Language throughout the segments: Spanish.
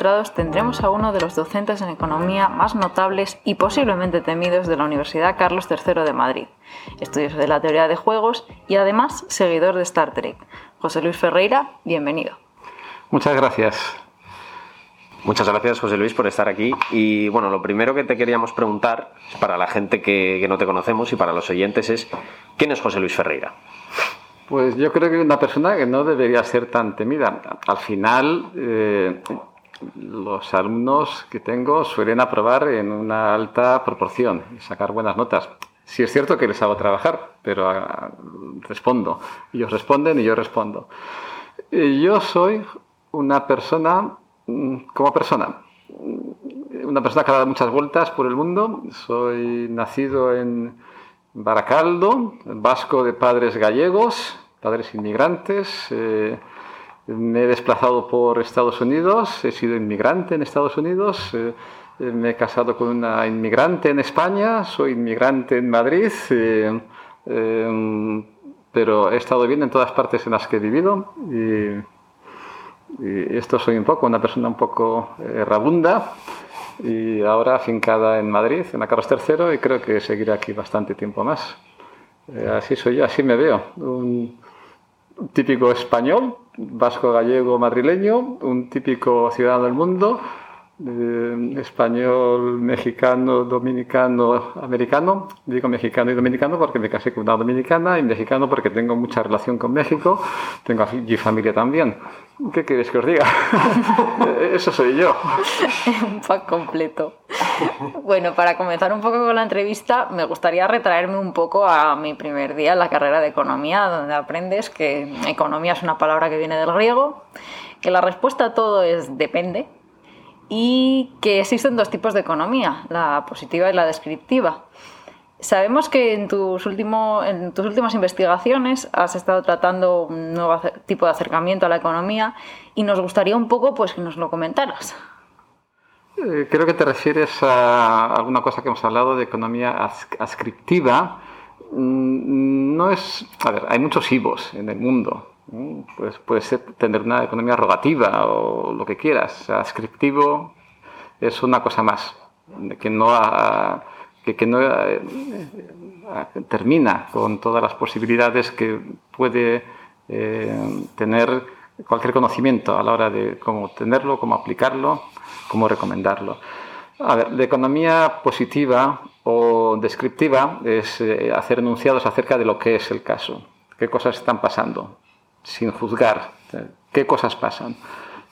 Ilustrados tendremos a uno de los docentes en economía más notables y posiblemente temidos de la Universidad Carlos III de Madrid, estudioso de la teoría de juegos y además seguidor de Star Trek. José Luis Ferreira, bienvenido. Muchas gracias. Muchas gracias, José Luis, por estar aquí. Y bueno, lo primero que te queríamos preguntar, para la gente que, no te conocemos y para los oyentes, es ¿quién es José Luis Ferreira? Pues yo creo que es una persona que no debería ser tan temida. Al final, eh, los alumnos que tengo suelen aprobar en una alta proporción y sacar buenas notas. Sí es cierto que les hago trabajar, pero ah, respondo. Ellos responden y yo respondo. yo soy una persona Mm, como persona. Una persona que ha dado muchas vueltas por el mundo. Soy nacido en Baracaldo, vasco de padres gallegos, padres inmigrantes. Eh, me he desplazado por Estados Unidos, he sido inmigrante en Estados Unidos. Eh, me he casado con una inmigrante en España, soy inmigrante en Madrid, eh, pero he estado bien en todas partes en las que he vivido. Y, y esto soy un poco, una persona un poco eh, rabunda y ahora afincada en Madrid, en la Carlos III, y creo que seguiré aquí bastante tiempo más. Eh, así soy yo, así me veo. Un típico español, vasco, gallego, madrileño, un típico ciudadano del mundo, español, mexicano, dominicano, americano. Digo mexicano y dominicano porque me casé con una dominicana y mexicano porque tengo mucha relación con México. Tengo allí familia también. ¿Qué quieres que os diga? Eso soy yo. un pack completo. Bueno, para comenzar un poco con la entrevista, me gustaría retraerme un poco a mi primer día en la carrera de economía, donde aprendes que economía es una palabra que viene del griego, que la respuesta a todo es depende y que existen dos tipos de economía, la positiva y la descriptiva. Sabemos que en tus, en tus últimas investigaciones has estado tratando un nuevo tipo de acercamiento a la economía y nos gustaría un poco pues, que nos lo comentaras. Eh, creo que te refieres a alguna cosa que hemos hablado de economía ascriptiva. Mm, no es. A ver, hay muchos IVOs en el mundo. Pues puede ser tener una economía rogativa o lo que quieras. Ascriptivo es una cosa más, que no, que, no eh, termina con todas las posibilidades que puede eh, tener cualquier conocimiento a la hora de cómo tenerlo, cómo aplicarlo, cómo recomendarlo. A ver, la economía positiva o descriptiva es eh, hacer enunciados acerca de lo que es el caso, qué cosas están pasando, sin juzgar qué cosas pasan.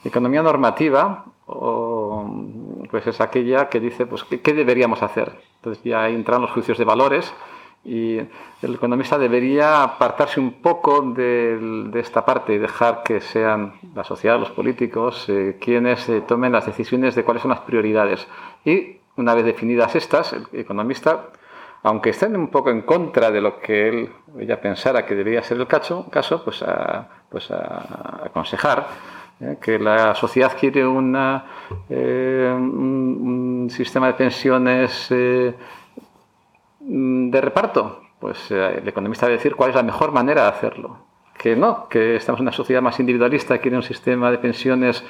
Economía normativa pues es aquella que dice pues qué, deberíamos hacer. Entonces ya entran los juicios de valores y el economista debería apartarse un poco de, esta parte y dejar que sean la sociedad, los políticos, eh, quienes eh, tomen las decisiones de cuáles son las prioridades. Y una vez definidas estas, el economista aunque estén un poco en contra de lo que él ella pensara que debería ser el caso, caso pues, a, pues a aconsejar ¿eh? que la sociedad quiere eh, un, sistema de pensiones de reparto, pues el economista debe decir cuál es la mejor manera de hacerlo. Que no, que estamos en una sociedad más individualista, quiere un sistema de pensiones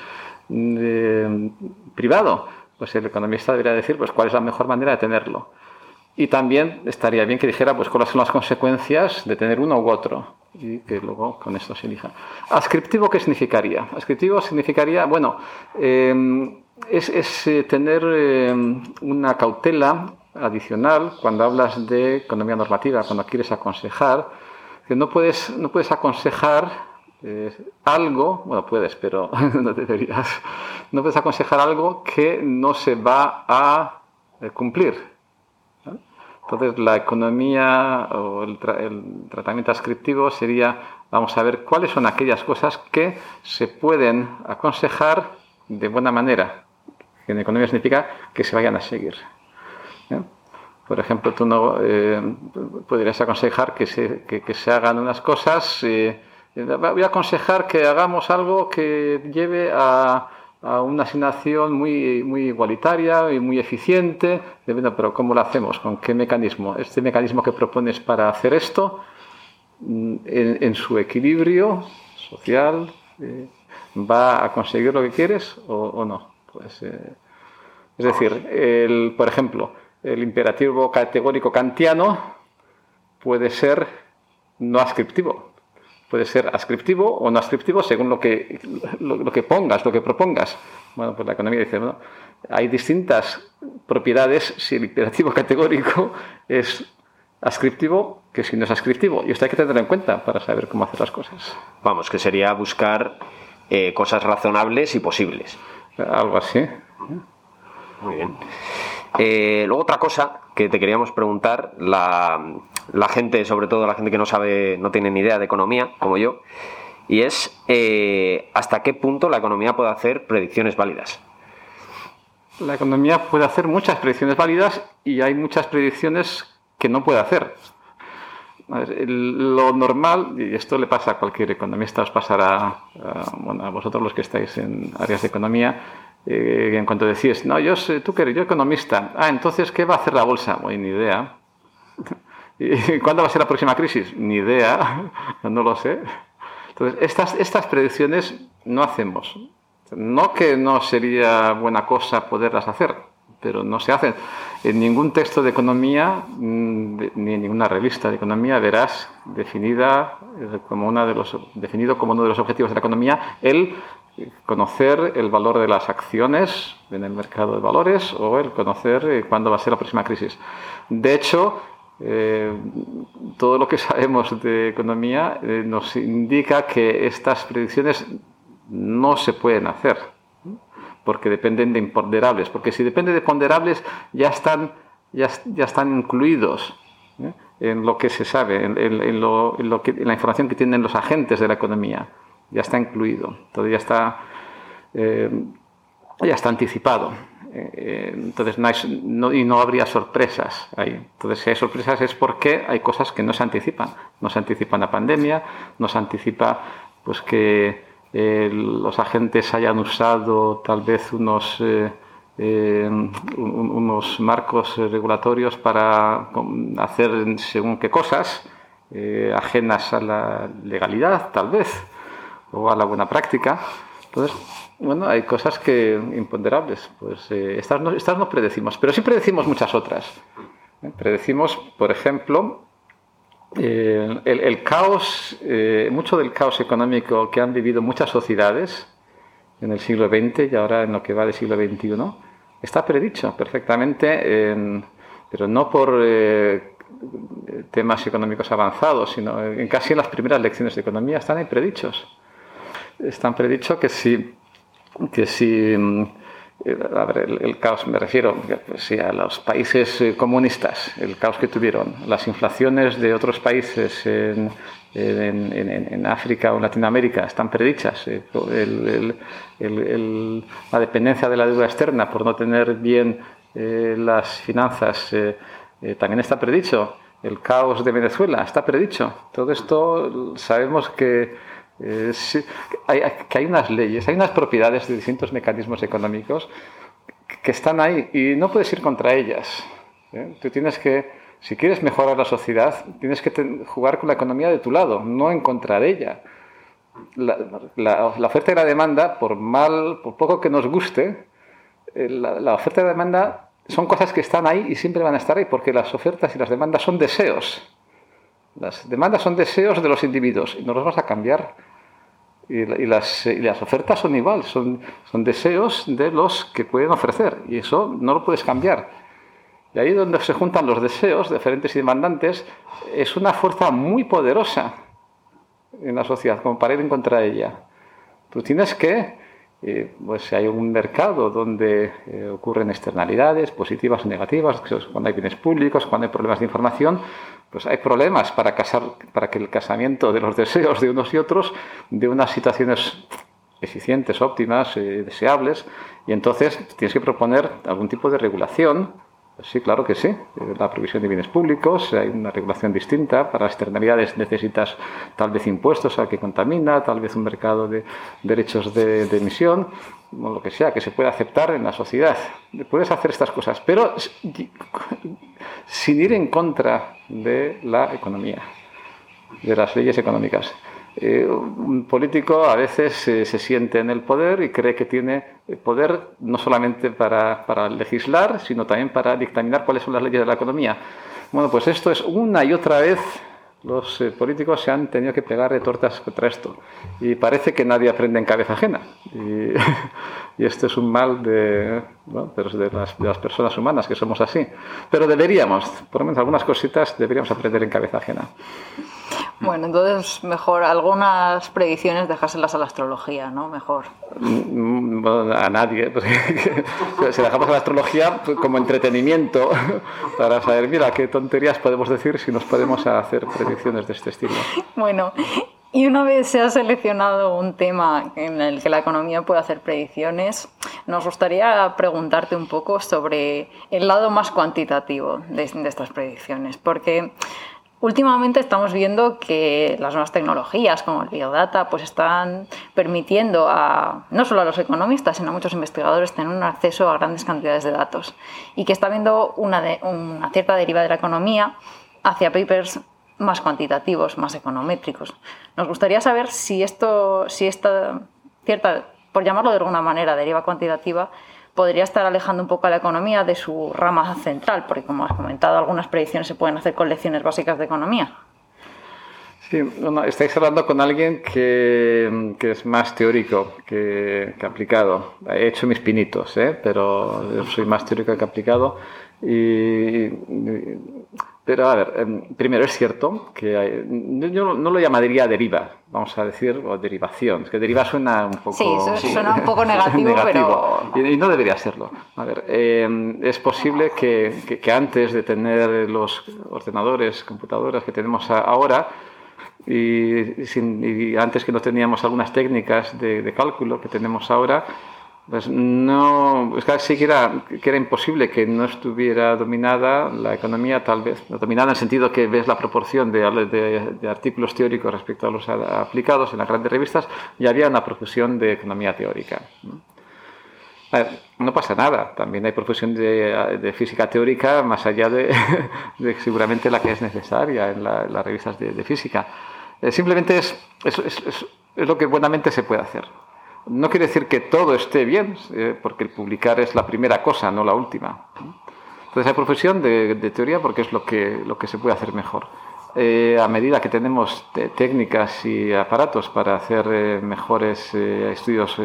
privado, pues el economista debería decir pues cuál es la mejor manera de tenerlo. Y también estaría bien que dijera pues, cuáles son las consecuencias de tener uno u otro y que luego con esto se elija. ¿Ascriptivo qué significaría? Ascriptivo significaría, bueno, em, es, eh, tener una cautela adicional cuando hablas de economía normativa, cuando quieres aconsejar, que no puedes, no puedes aconsejar eh, algo, bueno, puedes, pero no deberías, no puedes aconsejar algo que no se va a eh, cumplir. Entonces, la economía o el, tratamiento ascriptivo sería, vamos a ver cuáles son aquellas cosas que se pueden aconsejar de buena manera. En economía significa que se vayan a seguir. ¿Eh? Por ejemplo, tú no eh, podrías aconsejar que se, que, se, hagan unas cosas. Eh, voy a aconsejar que hagamos algo que lleve a a una asignación muy, muy igualitaria y muy eficiente. pero ¿cómo lo hacemos? ¿Con qué mecanismo? Este mecanismo que propones para hacer esto, mm, en, su equilibrio social, eh, va a conseguir lo que quieres o, no. Pues, eh, es decir, el, por ejemplo, el imperativo categórico kantiano puede ser no ascriptivo. Puede ser ascriptivo o no ascriptivo según lo que, lo, que pongas, lo que propongas. Bueno, pues la economía dice, bueno, hay distintas propiedades si el imperativo categórico es ascriptivo que si no es ascriptivo. Y esto hay que tenerlo en cuenta para saber cómo hacer las cosas. Vamos, que sería buscar eh, cosas razonables y posibles. Algo así. Muy bien. Eh, luego otra cosa que te queríamos preguntar, la, gente, sobre todo la gente que no sabe, no tiene ni idea de economía, como yo, y es eh, hasta qué punto la economía puede hacer predicciones válidas. La economía puede hacer muchas predicciones válidas y hay muchas predicciones que no puede hacer. lo normal, y esto le pasa a cualquier economista, os pasará a, a vosotros los que estáis en áreas de economía, eh, en cuanto decís, no, yo sé, tú que eres yo economista, ah, entonces, ¿qué va a hacer la bolsa? Bueno, ni idea. ¿Y cuándo va a ser la próxima crisis? Ni idea, no lo sé. Entonces, estas, estas predicciones no hacemos. No que no sería buena cosa poderlas hacer, pero no se hacen. En ningún texto de economía, mm, ni en ninguna revista de economía, verás definida eh, como una de los, definido como uno de los objetivos de la economía el conocer el valor de las acciones en el mercado de valores o el conocer eh, cuándo va a ser la próxima crisis. De hecho, eh, todo lo que sabemos de economía nos indica que estas predicciones no se pueden hacer porque dependen de imponderables, porque si depende de ponderables ya están, ya, ya están incluidos ¿eh? en lo que se sabe, en, lo, que, la información que tienen los agentes de la economía, ya está incluido, todo ya está, eh, ya está anticipado. Eh, entonces no, y no habría sorpresas ahí. Entonces si hay sorpresas es porque hay cosas que no se anticipan. No se anticipa la pandemia, no se anticipa pues que los agentes hayan usado tal vez unos, eh, eh, unos marcos regulatorios para hacer según qué cosas, eh, ajenas a la legalidad tal vez, o a la buena práctica. Entonces, bueno, hay cosas que imponderables. Pues estas, no, estas no predecimos, pero sí predecimos muchas otras. Predecimos, por ejemplo, eh, el, caos, eh, mucho del caos económico que han vivido muchas sociedades en el siglo XX y ahora en lo que va del siglo XXI, está predicho perfectamente, pero no por eh, temas económicos avanzados, sino en casi en las primeras lecciones de economía están ahí predichos. Están predichos que si, que si mm, eh, el, caos, me refiero pues, a los países eh, comunistas, el caos que tuvieron, las inflaciones de otros países en, África o en Latinoamérica están predichas, eh, la dependencia de la deuda externa por no tener bien las finanzas también está predicho, el caos de Venezuela está predicho, todo esto sabemos que eh, hay, que hay unas leyes, hay unas propiedades de distintos mecanismos económicos que están ahí y no puedes ir contra ellas. ¿eh? Tú tienes que, si quieres mejorar la sociedad, tienes que jugar con la economía de tu lado, no en contra de ella. La, oferta y la demanda, por mal, por poco que nos guste, eh, la, oferta y la demanda son cosas que están ahí y siempre van a estar ahí, porque las ofertas y las demandas son deseos. Las demandas son deseos de los individuos y no los vamos a cambiar y, las, las, ofertas son igual, son, son deseos de los que pueden ofrecer y eso no lo puedes cambiar. Y ahí donde se juntan los deseos, diferentes y demandantes, es una fuerza muy poderosa en la sociedad, como para ir en contra de ella. Tú tienes que, eh, pues si hay un mercado donde eh, ocurren externalidades positivas o negativas, cuando hay bienes públicos, cuando hay problemas de información, pues hay problemas para, casar, para que el casamiento de los deseos de unos y otros de unas situaciones eficientes, óptimas, eh, deseables, y entonces tienes que proponer algún tipo de regulación. Sí, claro que sí. La provisión de bienes públicos, hay una regulación distinta. Para las externalidades necesitas tal vez impuestos al que contamina, tal vez un mercado de derechos de, de emisión, o lo que sea, que se pueda aceptar en la sociedad. Puedes hacer estas cosas, pero sin ir en contra de la economía, de las leyes económicas. Eh, un político a veces se siente en el poder y cree que tiene poder no solamente para, para, legislar, sino también para dictaminar cuáles son las leyes de la economía. Bueno, pues esto es una y otra vez los eh, políticos se han tenido que pegar de tortas contra esto. Y parece que nadie aprende en cabeza ajena. Y, esto es un mal de, de, las, de, las, personas humanas que somos así. Pero deberíamos, por lo menos algunas cositas deberíamos aprender en cabeza ajena. Bueno, entonces mejor algunas predicciones dejárselas a la astrología, ¿no? Mejor. Mm, a nadie. si dejamos a la astrología pues, como entretenimiento para saber, mira, qué tonterías podemos decir si nos podemos hacer predicciones de este estilo. Bueno, y una vez se ha seleccionado un tema en el que la economía puede hacer predicciones, nos gustaría preguntarte un poco sobre el lado más cuantitativo de, de estas predicciones, porque Últimamente estamos viendo que las nuevas tecnologías como el Big Data pues están permitiendo a no solo a los economistas, sino a muchos investigadores tener un acceso a grandes cantidades de datos y que está habiendo una, una cierta deriva de la economía hacia papers más cuantitativos, más econométricos. Nos gustaría saber si esto, si esta cierta, por llamarlo de alguna manera, deriva cuantitativa, podría estar alejando un poco a la economía de su rama central, porque como has comentado, algunas predicciones se pueden hacer con lecciones básicas de economía. Sí, estáis hablando con alguien que, que es más teórico que, que, aplicado. He hecho mis pinitos, ¿eh? pero yo soy más teórico que aplicado. Y, pero a ver, em, primero es cierto que yo no lo llamaría deriva, vamos a decir, o derivación. Es que deriva suena un poco... Sí, suena un poco negativo, pero... Y, no debería serlo. A ver, em, es posible que, que, antes de tener los ordenadores, computadoras que tenemos ahora, y, y, antes que no teníamos algunas técnicas de, de cálculo que tenemos ahora, pues no, es casi que era, que era imposible que no estuviera dominada la economía, tal vez, dominada en el sentido que ves la proporción de, de, artículos teóricos respecto a los aplicados en las grandes revistas, y había una profesión de economía teórica. No pasa nada, también hay profesión de, física teórica más allá de, seguramente la que es necesaria en, las revistas de, física. Eh, simplemente es lo que buenamente se puede hacer. No quiere decir que todo esté bien, eh, porque el publicar es la primera cosa, no la última. Entonces hay profesión de, teoría porque es lo que, lo que se puede hacer mejor. Eh, a medida que tenemos técnicas y aparatos para hacer eh, mejores eh, estudios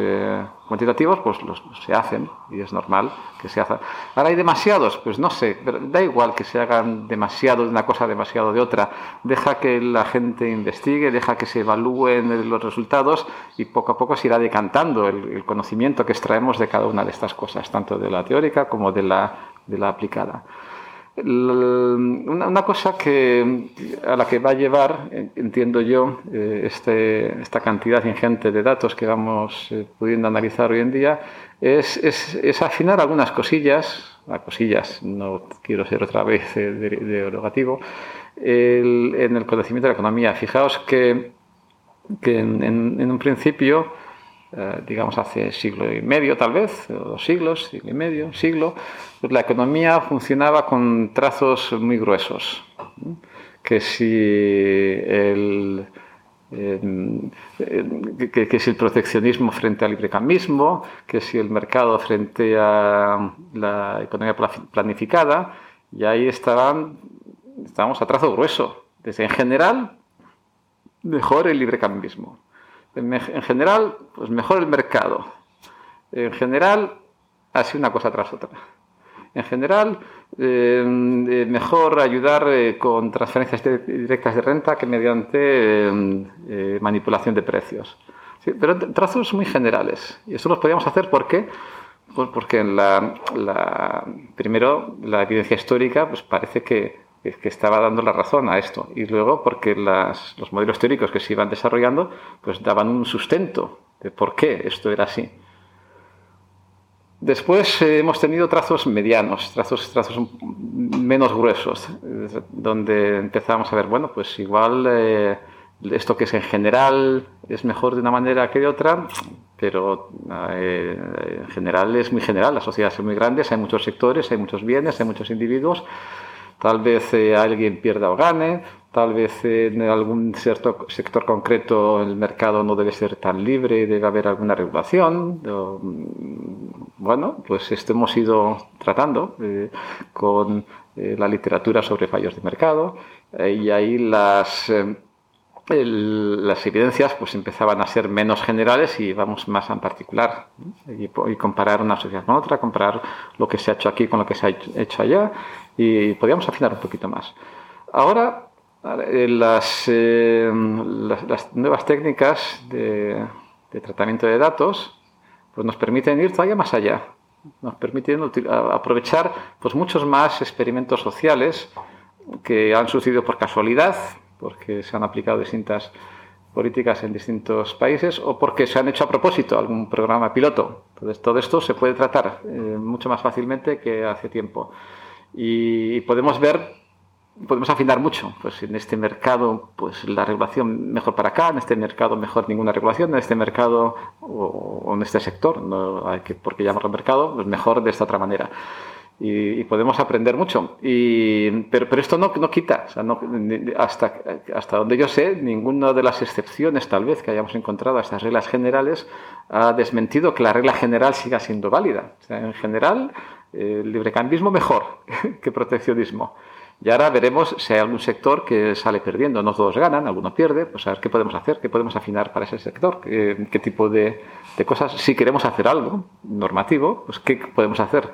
cuantitativos, pues los, se hacen y es normal que se hagan. Ahora hay demasiados, pues no sé, pero da igual que se hagan demasiado de una cosa, demasiado de otra. Deja que la gente investigue, deja que se evalúen los resultados y poco a poco se irá decantando el, conocimiento que extraemos de cada una de estas cosas, tanto de la teórica como de la, de la aplicada. Una, cosa que, a la que va a llevar, entiendo yo, eh, este, esta cantidad ingente de datos que vamos eh, pudiendo analizar hoy en día, es, es, afinar algunas cosillas, a cosillas, no quiero ser otra vez de, de, en el conocimiento de la economía. Fijaos que, que en un principio eh, digamos hace siglo y medio tal vez, o dos siglos, siglo y medio, siglo, pues la economía funcionaba con trazos muy gruesos. Que si el, que, si el proteccionismo frente al librecambismo, que si el mercado frente a la economía planificada, y ahí estaban, estábamos a trazo grueso. Desde en general, mejor el librecambismo en general, pues mejor el mercado. En general, así una cosa tras otra. En general, eh, eh, mejor ayudar eh, con transferencias directas de renta que mediante manipulación de precios. pero trazos muy generales. Y eso los podíamos hacer porque, pues porque en la, primero la evidencia histórica pues parece que que estaba dando la razón a esto. Y luego porque los modelos teóricos que se iban desarrollando pues daban un sustento de por qué esto era así. Después eh, hemos tenido trazos medianos, trazos, trazos menos gruesos, donde empezamos a ver, bueno, pues igual eh, esto que es en general es mejor de una manera que de otra, pero eh, en general es muy general, las sociedades son muy grandes, hay muchos sectores, hay muchos bienes, hay muchos individuos, tal vez eh, alguien pierda o gane, tal vez en algún cierto sector concreto el mercado no debe ser tan libre, debe haber alguna regulación. Mm, bueno, pues esto hemos ido tratando eh, con eh, la literatura sobre fallos de mercado y ahí las las evidencias pues empezaban a ser menos generales y vamos más en particular y, comparar una sociedad con otra, comparar lo que se ha hecho aquí con lo que se ha hecho allá y podíamos afinar un poquito más. Ahora eh, las, las, nuevas técnicas de, tratamiento de datos pues nos permiten ir todavía más allá, nos permiten aprovechar pues muchos más experimentos sociales que han sucedido por casualidad porque se han aplicado distintas políticas en distintos países o porque se han hecho a propósito algún programa piloto. Entonces, todo esto se puede tratar eh, mucho más fácilmente que hace tiempo. Y, podemos ver, podemos afinar mucho. Pues en este mercado, pues la regulación mejor para acá, en este mercado mejor ninguna regulación, en este mercado o, en este sector, no hay que, porque llamarlo mercado, pues mejor de esta otra manera y, podemos aprender mucho. Y, pero, pero esto no, no quita, hasta, hasta donde yo sé, ninguna de las excepciones tal vez que hayamos encontrado a estas reglas generales ha desmentido que la regla general siga siendo válida. en general, el librecambismo mejor que proteccionismo. Y ahora veremos si hay algún sector que sale perdiendo. No todos ganan, alguno pierde. Pues a ver qué podemos hacer, qué podemos afinar para ese sector, qué, qué tipo de, de, cosas. Si queremos hacer algo normativo, pues qué podemos hacer.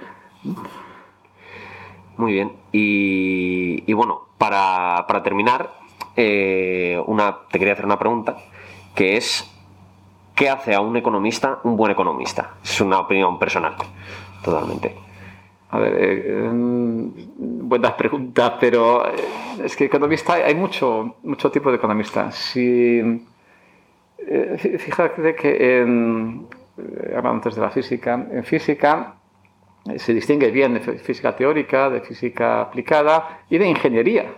Muy bien. Y, bueno, para, terminar, eh, una, te quería hacer una pregunta, que es, ¿qué hace a un economista un buen economista? Es una opinión personal, totalmente. A ver, eh, buenas preguntas, pero eh, es que economista, hay mucho, mucho tipo de economista. Si, fíjate que en, antes de la física, en física se distingue bien de física teórica, de física aplicada y de ingeniería,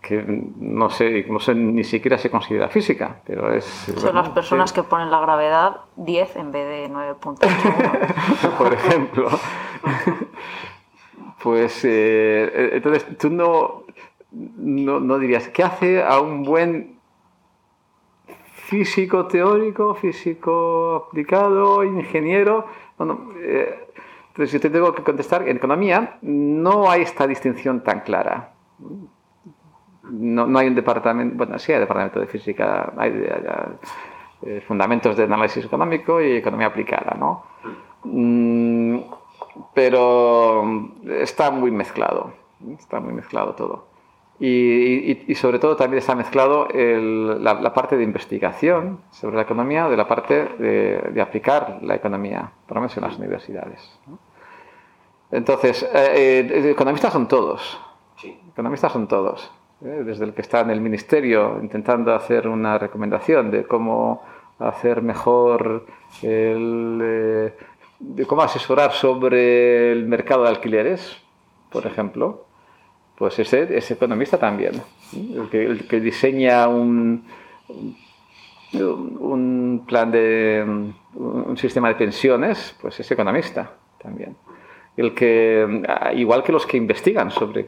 que no sé, no sé ni siquiera se considera física, pero es... Son las personas que ponen la gravedad 10 en vez de 9.8. Por ejemplo. pues eh, entonces tú no, no, no, dirías, ¿qué hace a un buen físico teórico, físico aplicado, ingeniero? Bueno, eh, entonces, yo te tengo que contestar, en economía no hay esta distinción tan clara. No, no hay un departamento, bueno, sí hay departamento de física, hay, eh, fundamentos de análisis económico y economía aplicada, ¿no? Mm, pero está muy mezclado, está muy mezclado todo. Y, y, sobre todo también está mezclado el, la, parte de investigación sobre la economía de la parte de, de aplicar la economía, por lo menos en las universidades. Entonces, eh, eh, economistas son todos. Economistas son todos. ¿eh? Desde el que está en el ministerio intentando hacer una recomendación de cómo hacer mejor el, de cómo asesorar sobre el mercado de alquileres, por ejemplo, pues ese es economista también. El que, diseña un, un plan de un sistema de pensiones, pues es economista también el que, igual que los que investigan sobre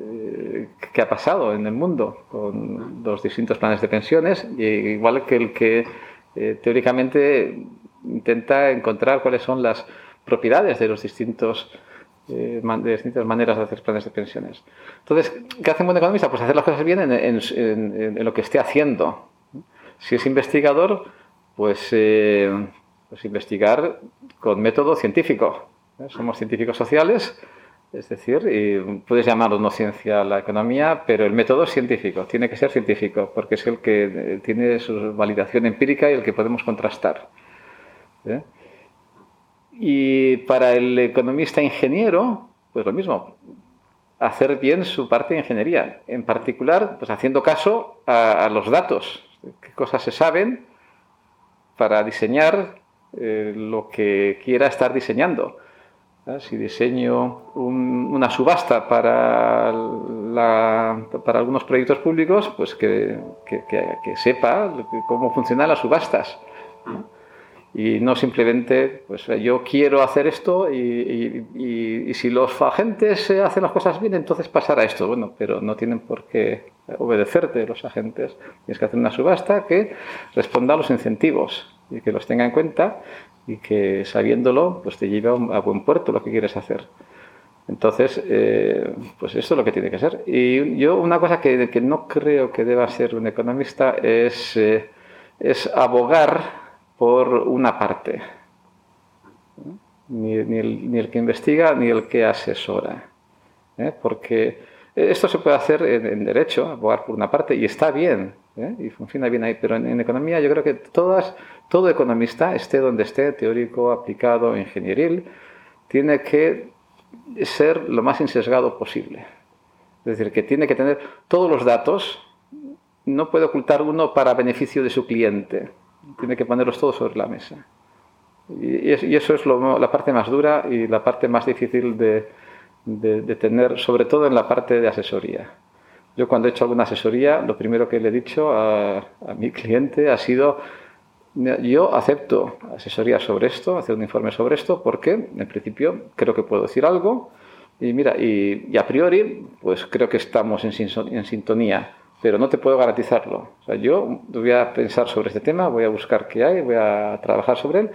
eh, qué ha pasado en el mundo con los distintos planes de pensiones, igual que el que eh, teóricamente intenta encontrar cuáles son las propiedades de los distintos eh, de distintas maneras de hacer planes de pensiones. Entonces, ¿qué hace un buen economista? Pues hacer las cosas bien en, lo que esté haciendo. Si es investigador, pues, pues investigar con método científico. ¿eh? Somos científicos sociales, es decir, y puedes llamarlo no ciencia la economía, pero el método es científico, tiene que ser científico, porque es el que eh, tiene su validación empírica y el que podemos contrastar. ¿eh? Y para el economista ingeniero, pues lo mismo, hacer bien su parte de ingeniería, en particular, pues haciendo caso a, los datos, qué cosas se saben para diseñar lo que quiera estar diseñando. Si diseño una subasta para, para algunos proyectos públicos, pues que, sepa cómo funcionan las subastas. Y no simplemente, pues yo quiero hacer esto y, si los agentes hacen las cosas bien, entonces pasará esto. Bueno, pero no tienen por qué obedecerte los agentes. Tienes que hacer una subasta que responda a los incentivos y que los tenga en cuenta y que sabiéndolo, pues te lleve a buen puerto lo que quieres hacer. Entonces, eh, pues eso es lo que tiene que ser. Y yo una cosa que, que no creo que deba ser un economista es, eh, es abogar por una parte. Ni, el, que investiga ni el que asesora. ¿eh? Porque esto se puede hacer en, derecho, abogar por una parte, y está bien, ¿eh? y funciona bien ahí, pero en, economía yo creo que todo economista, esté donde esté, teórico, aplicado, ingenieril, tiene que ser lo más insesgado posible. Es decir, que tiene que tener todos los datos, no puede ocultar uno para beneficio de su cliente tiene que ponerlos todos sobre la mesa. Y, eso es la parte más dura y la parte más difícil de, tener, sobre todo en la parte de asesoría. Yo cuando he hecho alguna asesoría, lo primero que le he dicho a, mi cliente ha sido, yo acepto asesoría sobre esto, hacer un informe sobre esto, porque en principio creo que puedo decir algo y mira, y, a priori, pues creo que estamos en sintonía pero no te puedo garantizarlo. O sea, yo voy a pensar sobre este tema, voy a buscar qué hay, voy a trabajar sobre él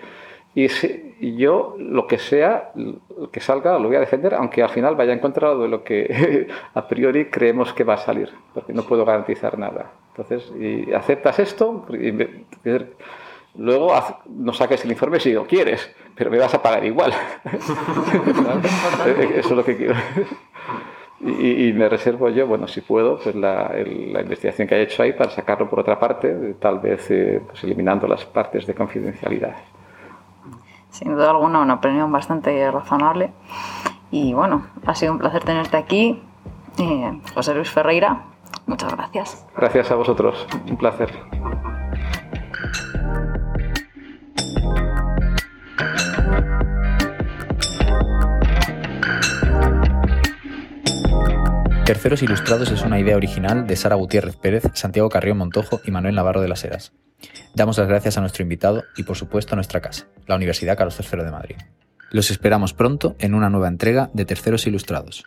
y, yo lo que sea, lo que salga, lo voy a defender, aunque al final vaya en contra de lo que a priori creemos que va a salir, porque no puedo garantizar nada. Entonces, y aceptas esto, y luego no saques el informe si lo quieres, pero me vas a pagar igual. Eso es lo que quiero. Y, me reservo yo, bueno, si puedo, pues la, investigación que he hecho ahí para sacarlo por otra parte, tal vez eh, pues eliminando las partes de confidencialidad. Sin duda alguna, una opinión bastante razonable. Y bueno, ha sido un placer tenerte aquí. Eh, José Luis Ferreira, muchas gracias. Gracias a vosotros, un placer. Terceros Ilustrados es una idea original de Sara Gutiérrez Pérez, Santiago Carrión Montojo y Manuel Navarro de las Heras. Damos las gracias a nuestro invitado y por supuesto a nuestra casa, la Universidad Carlos III de Madrid. Los esperamos pronto en una nueva entrega de Terceros Ilustrados.